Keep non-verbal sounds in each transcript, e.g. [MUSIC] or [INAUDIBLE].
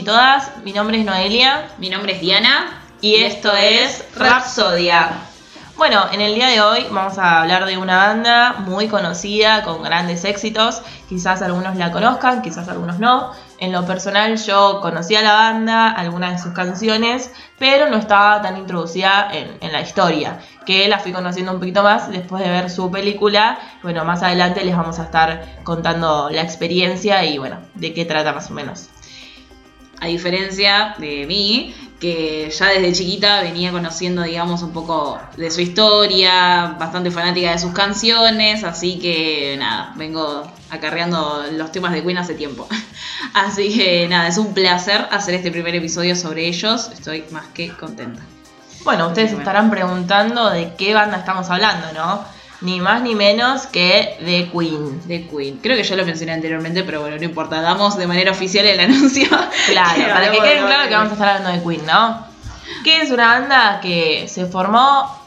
y todas, mi nombre es Noelia Mi nombre es Diana. y esto es Rapsodia. Bueno, en el día de hoy vamos a hablar de una banda muy conocida, con grandes éxitos. Quizás algunos la conozcan, quizás algunos no. En lo personal yo conocía la banda, algunas de sus canciones, pero no estaba tan introducida en, en la historia, que la fui conociendo un poquito más después de ver su película. Bueno, más adelante les vamos a estar contando la experiencia y bueno, de qué trata más o menos. A diferencia de mí, que ya desde chiquita venía conociendo, digamos, un poco de su historia, bastante fanática de sus canciones, así que nada, vengo acarreando los temas de Queen hace tiempo. [LAUGHS] Así que nada, es un placer hacer este primer episodio sobre ellos, estoy más que contenta. Bueno, ustedes se estarán preguntando de qué banda estamos hablando, ¿no? Ni más ni menos que de Queen. De Queen. Creo que ya lo mencioné anteriormente, pero bueno, no importa, damos de manera oficial el [LAUGHS] anuncio. Claro, [LAUGHS] para que quede de claro que vamos a estar hablando de Queen, ¿no? Que es una banda que se formó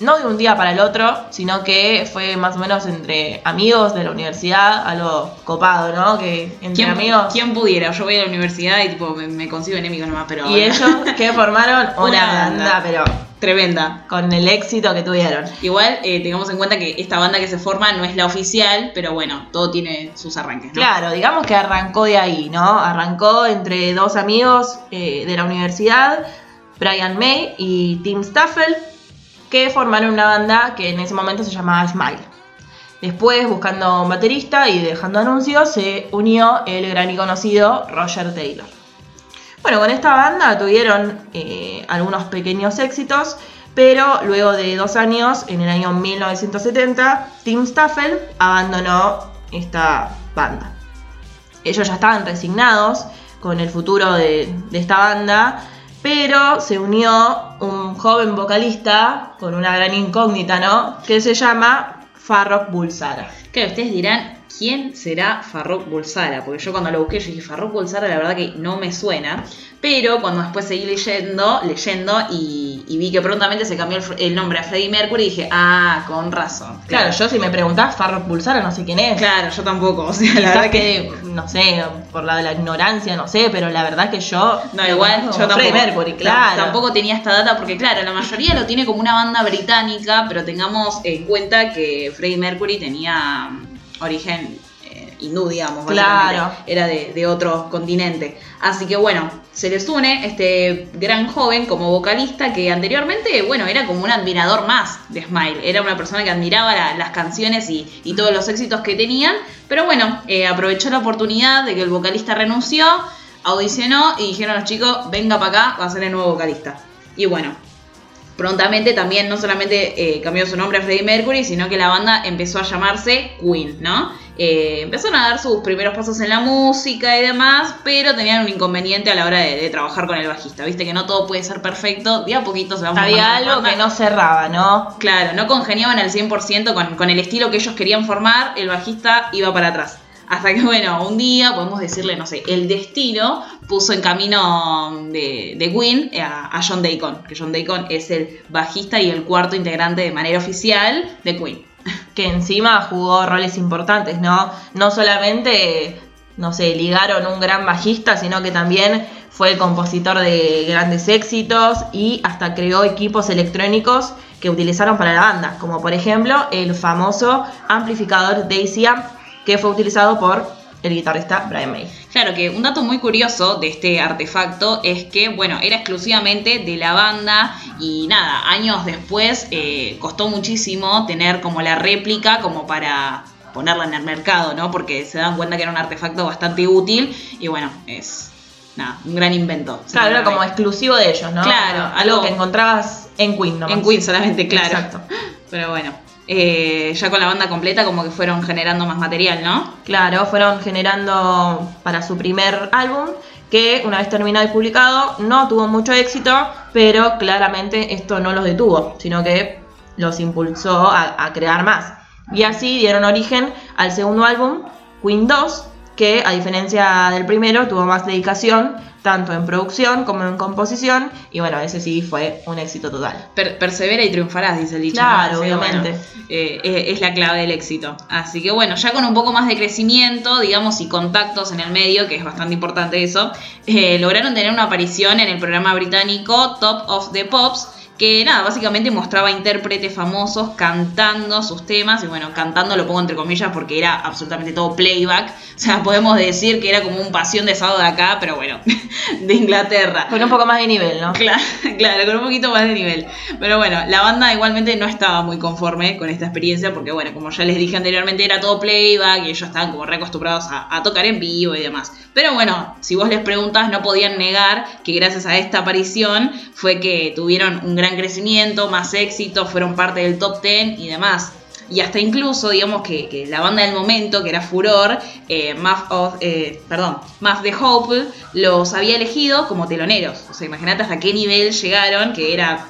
no de un día para el otro, sino que fue más o menos entre amigos de la universidad, algo copado, ¿no? Que entre ¿Quién, amigos. quién pudiera? Yo voy a la universidad y tipo me, me consigo enemigos nomás, pero Y ellos que [LAUGHS] formaron una, Una banda, banda. pero Tremenda. con el éxito que tuvieron. Igual eh, tengamos en cuenta que esta banda que se forma no es la oficial, pero bueno, todo tiene sus arranques, ¿no? Claro, digamos que arrancó de ahí, ¿no? Arrancó entre dos amigos eh, de la universidad, Brian May y Tim Staffel, que formaron una banda que en ese momento se llamaba Smile. Después, buscando un baterista y dejando anuncios, se unió el gran y conocido Roger Taylor. Bueno, con esta banda tuvieron eh, algunos pequeños éxitos, pero luego de dos años, en el año 1970, Tim Staffel abandonó esta banda. Ellos ya estaban resignados con el futuro de, de esta banda, pero se unió un joven vocalista con una gran incógnita, ¿no? Que se llama Farrokh Bulsara. Claro, ustedes dirán, ¿quién será Farrokh Bulsara? Porque yo cuando lo busqué, yo dije, Farrokh Bulsara la verdad que no me suena. Pero cuando después seguí leyendo, leyendo y, y vi que prontamente se cambió el, nombre a Freddie Mercury, dije, ah, con razón. Claro, yo si me preguntás Farrokh Bulsara no sé quién es. Claro, yo tampoco. O sea, la Quizás verdad que. que, no sé, por la de la ignorancia, no sé, pero la verdad que yo. No, igual yo tampoco, Freddie Mercury, claro. tampoco tenía esta data porque claro, la mayoría lo tiene como una banda británica, pero tengamos en cuenta que Freddie Mercury tenía origen eh, hindú, digamos. Claro. era de, de otro continente. Así que bueno, se les une este gran joven como vocalista que anteriormente, bueno, era como un admirador más de Smile, era una persona que admiraba la- las canciones y, y todos los éxitos que tenían, pero bueno, eh, aprovechó la oportunidad de que el vocalista renunció, audicionó y dijeron a los chicos, venga para acá, va a ser el nuevo vocalista. Y bueno, prontamente también no solamente eh, cambió su nombre a Freddie Mercury, sino que la banda empezó a llamarse Queen, ¿no? Eh, empezaron a dar sus primeros pasos en la música y demás, pero tenían un inconveniente a la hora de, de trabajar con el bajista. Viste que no todo puede ser perfecto, de a poquito se va Había algo que no cerraba, ¿no? Claro, no congeniaban al 100% con, con el estilo que ellos querían formar, el bajista iba para atrás. Hasta que, bueno, un día, podemos decirle, no sé, el destino puso en camino de, de a, a John Deacon, que John Deacon es el bajista y el cuarto integrante de manera oficial de Queen. [LAUGHS] que encima jugó roles importantes, ¿no? No solamente, no sé, ligaron un gran bajista, sino que también fue el compositor de grandes éxitos y hasta creó equipos electrónicos que utilizaron para la banda, como por ejemplo el famoso amplificador Daisy Amp que fue utilizado por el guitarrista Brian May. Claro que un dato muy curioso de este artefacto es que, bueno, era exclusivamente de la banda y nada, años después eh, costó muchísimo tener como la réplica como para ponerla en el mercado, ¿no? Porque se dan cuenta que era un artefacto bastante útil y bueno, es nada, un gran invento. Claro, era como exclusivo de ellos, ¿no? Claro, algo algo- que encontrabas en Queen, ¿no? en Queen solamente, claro. Exacto. [LAUGHS] Pero bueno, eh, ya con la banda completa como que fueron generando más material, ¿no? Claro, fueron generando para su primer álbum, que una vez terminado y publicado no tuvo mucho éxito, pero claramente esto no los detuvo, sino que los impulsó a, a crear más. Y así dieron origen al segundo álbum, Queen 2, que a diferencia del primero tuvo más dedicación tanto en producción como en composición y bueno, ese sí fue un éxito total. Per- persevera y triunfarás, dice el dicho. Claro, obviamente. bueno, eh, eh, es la clave del éxito. Así que bueno, ya con un poco más de crecimiento, digamos, y contactos en el medio, que es bastante importante eso, eh, lograron tener una aparición en el programa británico Top of the Pops, que nada, básicamente mostraba intérpretes famosos cantando sus temas, y bueno, cantando lo pongo entre comillas porque era absolutamente todo playback, o sea, podemos decir que era como un pasión de sábado de acá, pero bueno, [LAUGHS] de Inglaterra. Con un poco más de nivel, ¿no? Claro, [LAUGHS] claro, con un poquito más de nivel. Pero bueno, la banda igualmente no estaba muy conforme con esta experiencia porque, bueno, como ya les dije anteriormente, era todo playback y ellos estaban como reacostumbrados a, a tocar en vivo y demás. Pero bueno, si vos les preguntas, no podían negar que gracias a esta aparición fue que tuvieron un gran crecimiento, más éxito, fueron parte del top 10 y demás. Y hasta incluso, digamos que, la banda del momento, que era Furor, eh, Muff of, eh, perdón, Muff the Hope, los había elegido como teloneros. O sea, imagínate hasta qué nivel llegaron, que era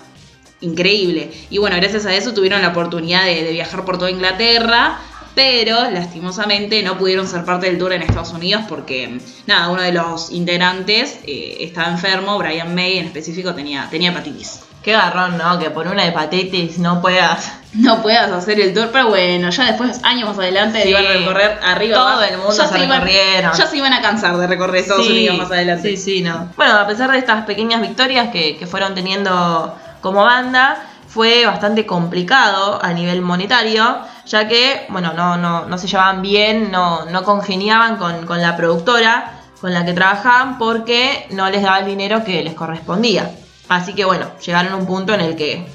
increíble. Y bueno, gracias a eso tuvieron la oportunidad de, de viajar por toda Inglaterra, pero lastimosamente no pudieron ser parte del tour en Estados Unidos porque, nada, uno de los integrantes eh, estaba enfermo, Brian May en específico tenía, tenía hepatitis. Qué garrón, ¿no? Que por una hepatitis no puedas. No puedas hacer el tour, pero bueno, ya después, años más adelante, Sí. iban a recorrer arriba. Todo abajo. el mundo Ya se iban- recorrieron. Ya se iban a cansar de recorrer Estados Unidos más adelante. Sí, sí, no. Bueno, a pesar de estas pequeñas victorias que, que fueron teniendo como banda, fue bastante complicado a nivel monetario, ya que, bueno, no, no, no se llevaban bien, no, no congeniaban con, con la productora con la que trabajaban porque no les daba el dinero que les correspondía. Así que, bueno, llegaron a un punto en el que,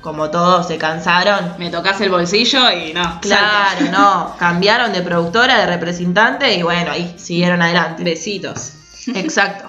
como todos se cansaron, Me tocas el bolsillo y no. Claro, salta. no. Cambiaron de productora, de representante y bueno, ahí siguieron adelante. Besitos. Exacto.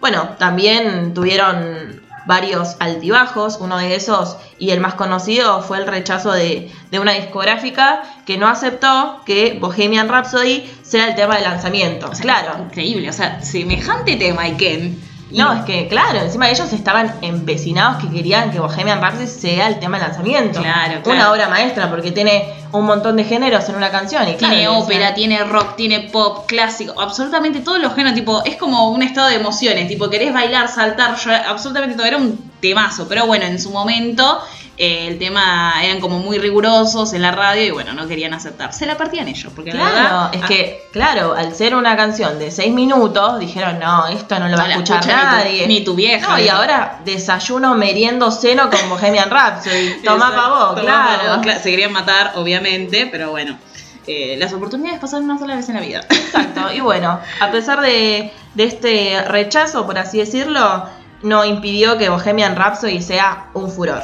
Bueno, también tuvieron varios altibajos. Uno de esos, y el más conocido, fue el rechazo de, de una discográfica que no aceptó que Bohemian Rhapsody sea el tema de lanzamiento. O sea, claro. Increíble, o sea, semejante tema y Ken. y- No, es que, claro, encima ellos estaban empecinados que querían que Bohemian Rhapsody sea el tema de lanzamiento. Claro, Una obra maestra, porque tiene un montón de géneros en una canción. Y Tiene claro, ópera, decían, tiene rock, tiene pop, clásico, absolutamente todos los géneros, tipo, es como un estado de emociones, tipo, querés bailar, saltar, llorar, absolutamente todo, era un temazo, pero bueno, en su momento eh, el tema eran como muy rigurosos en la radio y bueno, no querían aceptar, se la partían ellos, porque la Claro, verdad... es ah, que, claro, al ser una canción de seis minutos, dijeron, no, esto no lo va a la escuchar escucha ni tu- nadie. ni tu vieja, No, y ahora desayuno, meriendo, seno con Bohemian Rhapsody. [LAUGHS] Toma pa' vos, claro. vos, cla- Se querían matar, obviamente, pero bueno. eh, las oportunidades pasan una sola vez en la vida. Exacto, y bueno, a pesar de, de este rechazo, por así decirlo, no impidió que Bohemian Rhapsody sea un furor.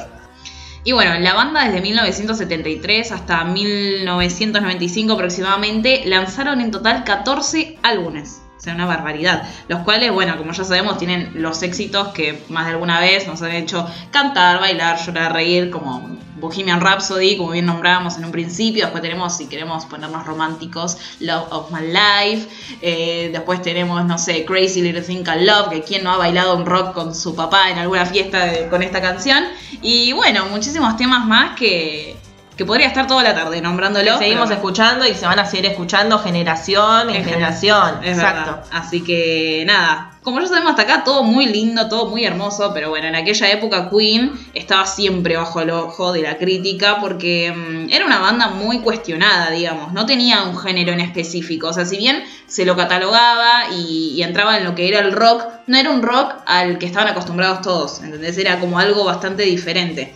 Y bueno, la banda desde 1973 hasta 1995 aproximadamente lanzaron en total 14 álbumes. Sea, una barbaridad. Los cuales, bueno, como ya sabemos, tienen los éxitos que más de alguna vez nos han hecho cantar, bailar, llorar, reír, como Bohemian Rhapsody, como bien nombrábamos en un principio. Después tenemos, si queremos ponernos románticos, Love of My Life. Eh, después tenemos, no sé, Crazy Little Thing Called Love, que quien no ha bailado un rock con su papá en alguna fiesta con esta canción. Y bueno, muchísimos temas más que, que podría estar toda la tarde nombrándolo. Que seguimos pero- escuchando y se van a seguir escuchando generación en en generación. Es Exacto. verdad. Así que nada, como ya sabemos hasta acá, todo muy lindo, todo muy hermoso, pero bueno, en aquella época Queen estaba siempre bajo el ojo de la crítica porque mm, era una banda muy cuestionada, digamos, no tenía un género en específico, o sea, si bien se lo catalogaba y, y entraba en lo que era el rock, no era un rock al que estaban acostumbrados todos, ¿entendés? Era como algo bastante diferente.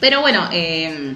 Pero bueno, eh,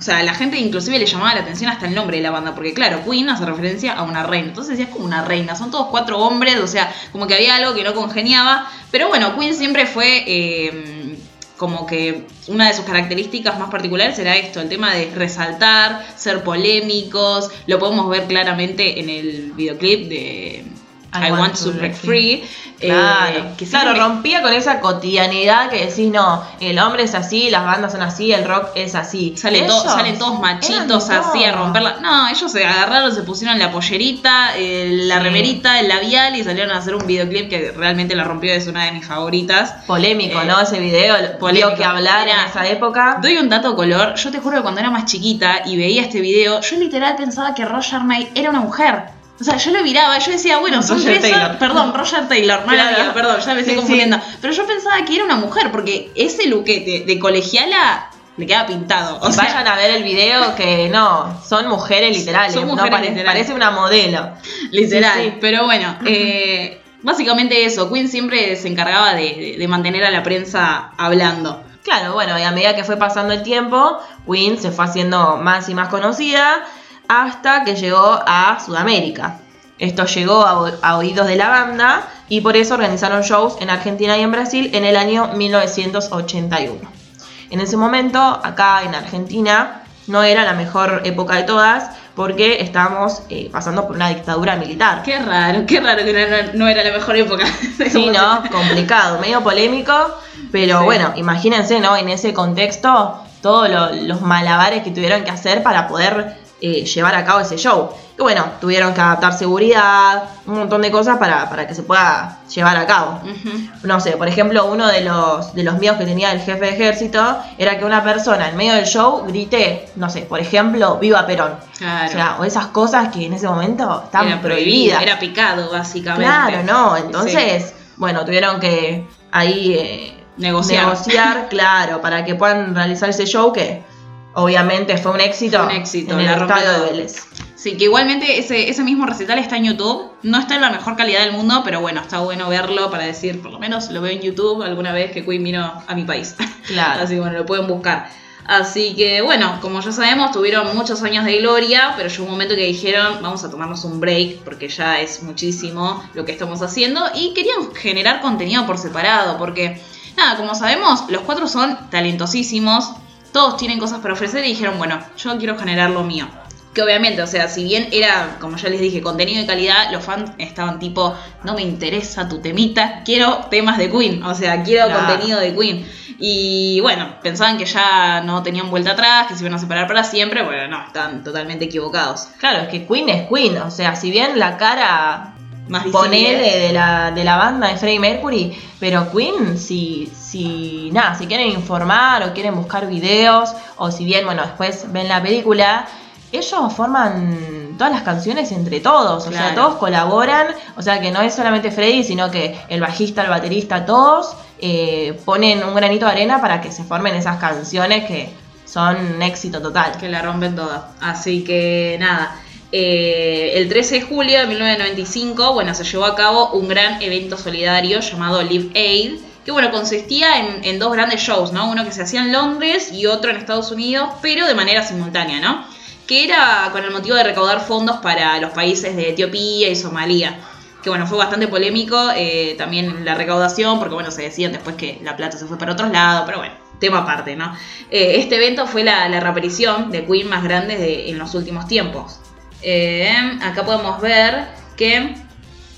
o sea, la gente inclusive le llamaba la atención hasta el nombre de la banda, porque claro, Queen hace referencia a una reina. Entonces decías como una reina, son todos cuatro hombres, o sea, como que había algo que no congeniaba. Pero bueno, Queen siempre fue eh, como que una de sus características más particulares era esto, el tema de resaltar, ser polémicos. Lo podemos ver claramente en el videoclip de I, Want to Break Free. Claro, eh, que claro, rompía con esa cotidianidad que decís, no, el hombre es así, las bandas son así, el rock es así. Salen, to- salen todos machitos así a romperla. No, ellos se agarraron, se pusieron la pollerita, eh, la Sí. remerita, el labial y salieron a hacer un videoclip que realmente la rompió, es una de mis favoritas. Polémico, Eh, ¿no? Ese video, polémico. que hablar en esa época. Doy un dato color, yo te juro que cuando era más chiquita y veía este video, yo literal pensaba que Roger May era una mujer. O sea, yo lo miraba yo decía, bueno, son Roger Taylor. Perdón, Roger Taylor, Claro. mía, perdón, ya me estoy Sí, confundiendo. Pero yo pensaba que era una mujer, porque ese luquete de colegiala le queda pintado. O sea, Vayan a ver el video que no, son mujeres literales, Son no mujeres parece, literales. parece una modelo. literal. Sí. Pero bueno, eh, básicamente eso. Queen siempre se encargaba de, de- de mantener a la prensa hablando. Claro, bueno, y a medida que fue pasando el tiempo, Queen se fue haciendo más y más conocida hasta que llegó a Sudamérica. Esto llegó a, oídos de la banda y por eso organizaron shows en Argentina y en Brasil en el año 1981. En ese momento, acá en Argentina, no era la mejor época de todas porque estábamos eh, pasando por una dictadura militar. Qué raro, qué raro que no, no era la mejor época. [LAUGHS] Sí, ¿no? Complicado, medio polémico, pero Sí. bueno, imagínense, ¿no? En ese contexto, todos lo- los malabares que tuvieron que hacer para poder eh, llevar a cabo ese show. Y bueno, tuvieron que adaptar seguridad, un montón de cosas para, para que se pueda llevar a cabo. No sé, por ejemplo, uno de los, de los míos que tenía el jefe de ejército era que una persona en medio del show grite, no sé, por ejemplo, viva Perón. Claro. O sea, o esas cosas que en ese momento era prohibidas. Era picado, básicamente. Claro, no. Entonces, bueno, tuvieron que ahí eh, Negociar. negociar, claro, para que puedan realizar ese show que obviamente fue un éxito, Fue un éxito, en la el estadio de. Vélez. Sí, que igualmente ese, ese mismo recital está en YouTube. No está en la mejor calidad del mundo, pero bueno, está bueno verlo para decir, por lo menos lo veo en YouTube alguna vez que Queen vino a mi país. Claro. [LAUGHS] Así que bueno, lo pueden buscar. Así que bueno, como ya sabemos, tuvieron muchos años de gloria, pero llegó un momento que dijeron, vamos a tomarnos un break, porque ya es muchísimo lo que estamos haciendo, y querían generar contenido por separado, porque nada, como sabemos, los cuatro son talentosísimos, todos tienen cosas para ofrecer y dijeron, bueno, yo quiero generar lo mío. Que obviamente, o sea, si bien era, como ya les dije, contenido de calidad, los fans estaban tipo, no me interesa tu temita, quiero temas de Queen, o sea, quiero Claro. contenido de Queen. Y bueno, pensaban que ya no tenían vuelta atrás, que se iban a separar para siempre, bueno, no, están totalmente equivocados. Claro, es que Queen es Queen, o sea, si bien la cara Más ponele de la, de la banda de Freddie Mercury, pero Queen, si, si nada, si quieren informar o quieren buscar videos, o si bien, bueno, después ven la película, ellos forman todas las canciones entre todos, o sea, todos colaboran, o sea, que no es solamente Freddie, sino que el bajista, el baterista, todos eh, ponen un granito de arena para que se formen esas canciones que son un éxito total. Que la rompen toda. Así que nada. Eh, el 13 de julio de 1995, bueno, se llevó a cabo un gran evento solidario llamado Live Aid, que bueno, consistía en, dos grandes shows, ¿no? Uno que se hacía en Londres y otro en Estados Unidos, pero de manera simultánea, ¿no? Que era con el motivo de recaudar fondos para los países de Etiopía y Somalia. Que bueno, fue bastante polémico eh, también la recaudación, porque bueno, se decían después que la plata se fue para otros lados, pero bueno, tema aparte, ¿no? Eh, este evento fue la, reaparición de Queen más grande de- en los últimos tiempos. Eh, acá podemos ver que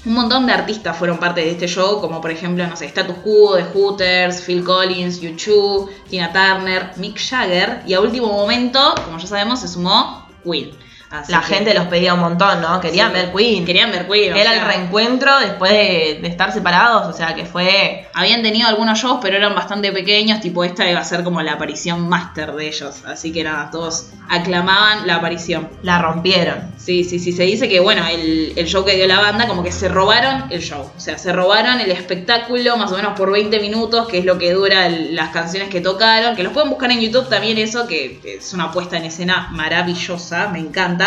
un montón de artistas fueron parte de este show, como por ejemplo, no sé, Status Quo, The Hooters, Phil Collins, U2, Tina Turner, Mick Jagger, y a último momento, como ya sabemos, se sumó Queen. Así La que gente los pedía un montón, ¿no? Querían Sí. ver Queen. Querían ver Queen. Era sea, el reencuentro después de, de estar separados, o sea que fue. Habían tenido algunos shows, pero eran bastante pequeños, tipo esta iba a ser como la aparición máster de ellos. Así que nada, todos aclamaban la aparición. La rompieron. Sí, sí, sí, se dice que bueno, el, el show que dio la banda, como que se robaron el show. O sea, se robaron el espectáculo más o menos por 20 minutos, que es lo que dura el- las canciones que tocaron. Que los pueden buscar en YouTube también eso, que es una puesta en escena maravillosa, me encanta.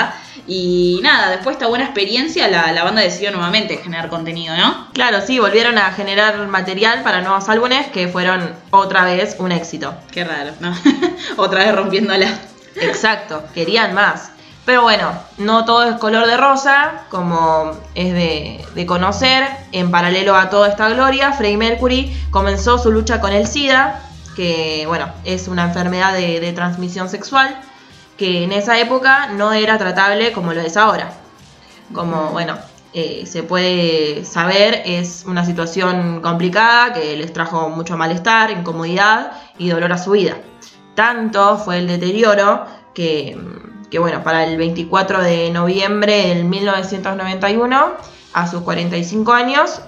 Y nada, después de esta buena experiencia, la, la banda decidió nuevamente generar contenido, ¿no? Claro, sí, volvieron a generar material para nuevos álbumes que fueron otra vez un éxito. Qué raro, ¿no? [LAUGHS] Otra vez rompiéndola. Exacto, querían más. Pero bueno, no todo es color de rosa, como es de, de conocer. En paralelo a toda esta gloria, Freddie Mercury comenzó su lucha con el SIDA, que bueno, es una enfermedad de, de transmisión sexual, que en esa época no era tratable como lo es ahora. Como, bueno, eh, se puede saber, es una situación complicada que les trajo mucho malestar, incomodidad y dolor a su vida. Tanto fue el deterioro que, que, bueno, para el 24 de noviembre del 1991, a sus 45 años,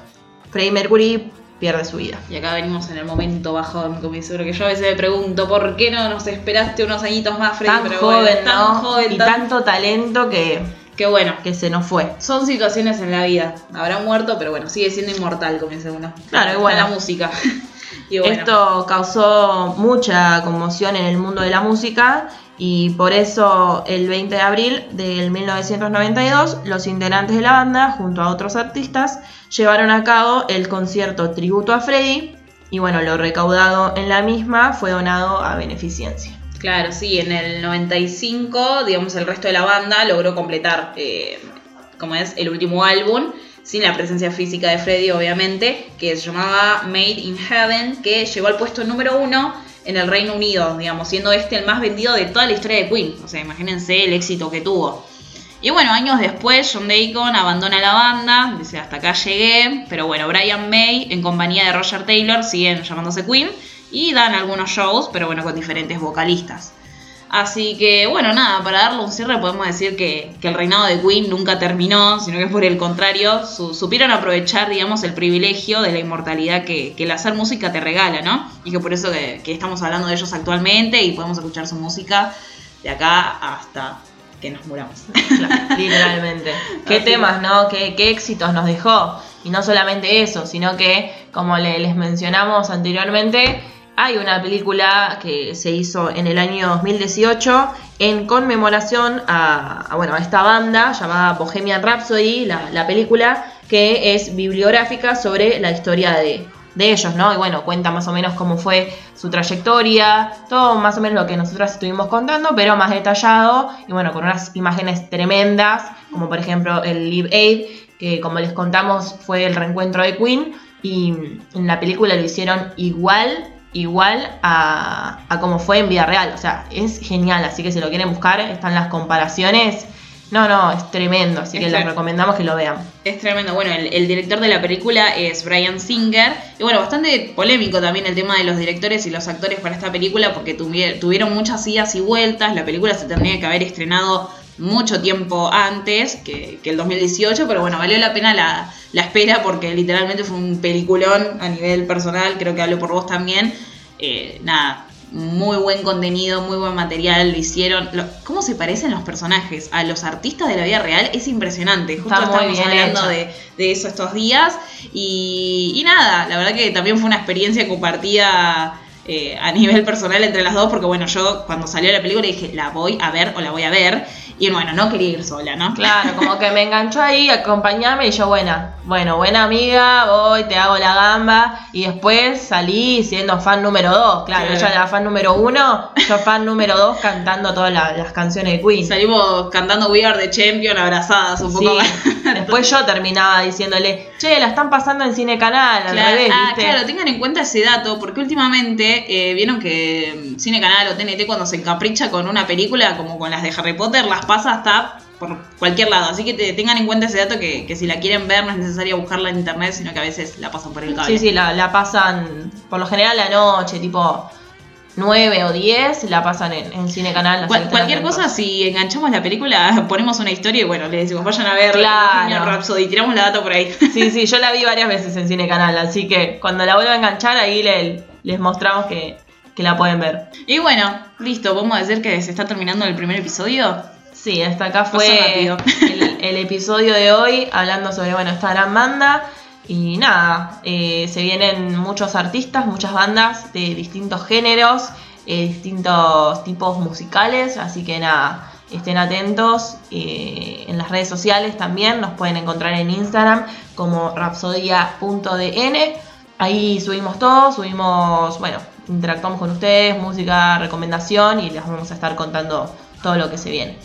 Freddie Mercury pierde su vida. Y acá venimos en el momento bajón, como dice, que yo a veces me pregunto, ¿por qué no nos esperaste unos añitos más, Freddy? Tan Pero joven, bueno, tan ¿no? joven, y tan- tanto talento que Qué bueno. que se nos fue. Son situaciones en la vida. Habrá muerto, pero bueno, sigue siendo inmortal, como dice uno. Claro, Está bueno. la música. [LAUGHS] y bueno. Esto causó mucha conmoción en el mundo de la música y por eso el 20 de abril del 1992 los integrantes de la banda junto a otros artistas llevaron a cabo el concierto tributo a Freddy y bueno, lo recaudado en la misma fue donado a beneficencia. Claro, sí, en el 95, digamos, el resto de la banda logró completar, eh, como es, el último álbum, sin la presencia física de Freddy, obviamente, que se llamaba Made in Heaven, que llegó al puesto número uno en el Reino Unido, digamos, siendo este el más vendido de toda la historia de Queen. O sea, imagínense el éxito que tuvo. Y bueno, años después, John Deacon abandona la banda, dice hasta acá llegué, pero bueno, Brian May en compañía de Roger Taylor siguen llamándose Queen y dan algunos shows, pero bueno, con diferentes vocalistas. Así que bueno, nada, para darle un cierre podemos decir que, que el reinado de Queen nunca terminó, sino que por el contrario, su- supieron aprovechar, digamos, el privilegio de la inmortalidad que, que el hacer música te regala, ¿no? Y que por eso que, que estamos hablando de ellos actualmente y podemos escuchar su música de acá hasta que nos muramos. Claro, [LAUGHS] literalmente. Qué Así temas, ¿no? Qué, qué éxitos nos dejó. Y no solamente eso, sino que, como le- les mencionamos anteriormente, hay una película que se hizo en el año 2018 en conmemoración a, bueno, a esta banda llamada Bohemian Rhapsody, la, la película que es bibliográfica sobre la historia de, de ellos, ¿no? Y bueno, cuenta más o menos cómo fue su trayectoria, todo más o menos lo que nosotras estuvimos contando, pero más detallado y bueno, con unas imágenes tremendas, como por ejemplo el Live Aid, que como les contamos fue el reencuentro de Queen y en la película lo hicieron igual igual a, a como fue en vida real, o sea, es genial, así que si lo quieren buscar, están las comparaciones. No, no, es tremendo, así Es que les recomendamos que lo vean. Es tremendo. Bueno, el, el director de la película es Brian Singer. Y bueno, bastante polémico también el tema de los directores y los actores para esta película porque tuvi- tuvieron muchas idas y vueltas. La película se tendría que haber estrenado mucho tiempo antes que, que el 2018, pero bueno, valió la pena la, la espera porque literalmente fue un peliculón a nivel personal, creo que hablo por vos también. Eh, nada, muy buen contenido, muy buen material, lo hicieron. Lo- ¿Cómo se parecen los personajes a los artistas de la vida real? Es impresionante. Justo bien hablando de, de eso estos días. Y, y nada, la verdad que también fue una experiencia compartida eh, a nivel personal entre las dos, porque bueno, yo cuando salió la película dije, la voy a ver o la voy a ver. Y bueno, no quería ir sola, ¿no? Claro, como que me enganchó ahí, acompañame y yo buena. Bueno, buena amiga, voy, te hago la gamba y después salí siendo fan número dos. Claro, Claro. ella era fan número uno, yo fan número dos cantando todas la- las canciones de Queen. Salimos cantando We Are the Champion abrazadas un poco Sí. más. [LAUGHS] Después yo terminaba diciéndole, che, la están pasando en Cine Canal, al Claro, revés, ah, claro, tengan en cuenta ese dato, porque últimamente eh, vieron que Cine Canal o TNT cuando se encapricha con una película, como con las de Harry Potter, las pasa hasta por cualquier lado. Así que te- tengan en cuenta ese dato que, que si la quieren ver no es necesario buscarla en internet, sino que a veces la pasan por el cable. Sí, sí, la, la pasan por lo general la noche, tipo 9 o 10, la pasan en, en Cine Canal. Cual- cualquier cosa, si enganchamos la película, [LAUGHS] ponemos una historia y bueno, le decimos, vayan a ver Claro. Rhapsody, tiramos la data por ahí. Sí, sí, yo la vi varias veces en Cine Canal, así que cuando la vuelva a enganchar ahí le- les mostramos que, que la pueden ver. Y bueno, listo, vamos a decir que se está terminando el primer episodio. Sí, hasta acá fue rápido. el, el episodio de hoy hablando sobre bueno, esta gran banda. Y nada, eh, se vienen muchos artistas, muchas bandas de distintos géneros, eh, distintos tipos musicales, así que nada, estén atentos eh, en las redes sociales también, nos pueden encontrar en Instagram como rapsodia.dn, ahí subimos todo, subimos, bueno, interactuamos con ustedes, música, recomendación y les vamos a estar contando todo lo que se viene.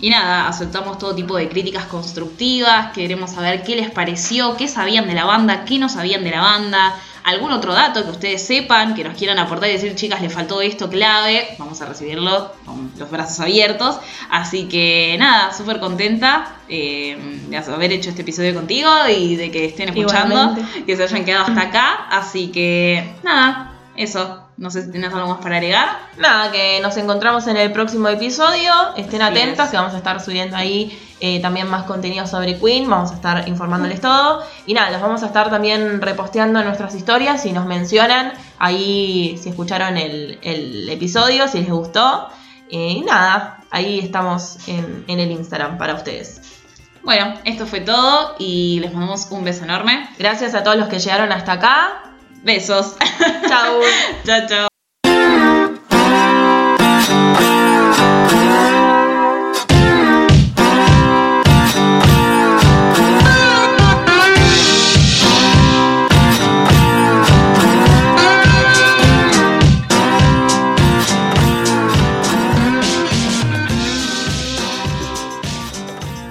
Y nada, aceptamos todo tipo de críticas constructivas, queremos saber qué les pareció, qué sabían de la banda, qué no sabían de la banda, algún otro dato que ustedes sepan, que nos quieran aportar y decir, chicas, le faltó esto clave, vamos a recibirlo con los brazos abiertos. Así que nada, súper contenta eh, de haber hecho este episodio contigo y de que estén escuchando, Igualmente. que se hayan quedado hasta acá. Así que nada, eso. No sé si tienes algo más para agregar. Nada, que nos encontramos en el próximo episodio. Estén Así atentos, es. que vamos a estar subiendo ahí eh, también más contenido sobre Queen. Vamos a estar informándoles todo. Y nada, los vamos a estar también reposteando en nuestras historias. Si nos mencionan ahí, si escucharon el, el episodio, si les gustó. Eh, y nada, ahí estamos en, en el Instagram para ustedes. Bueno, esto fue todo y les mandamos un beso enorme. Gracias a todos los que llegaron hasta acá. Besos. Chau. [LAUGHS] chao, chao.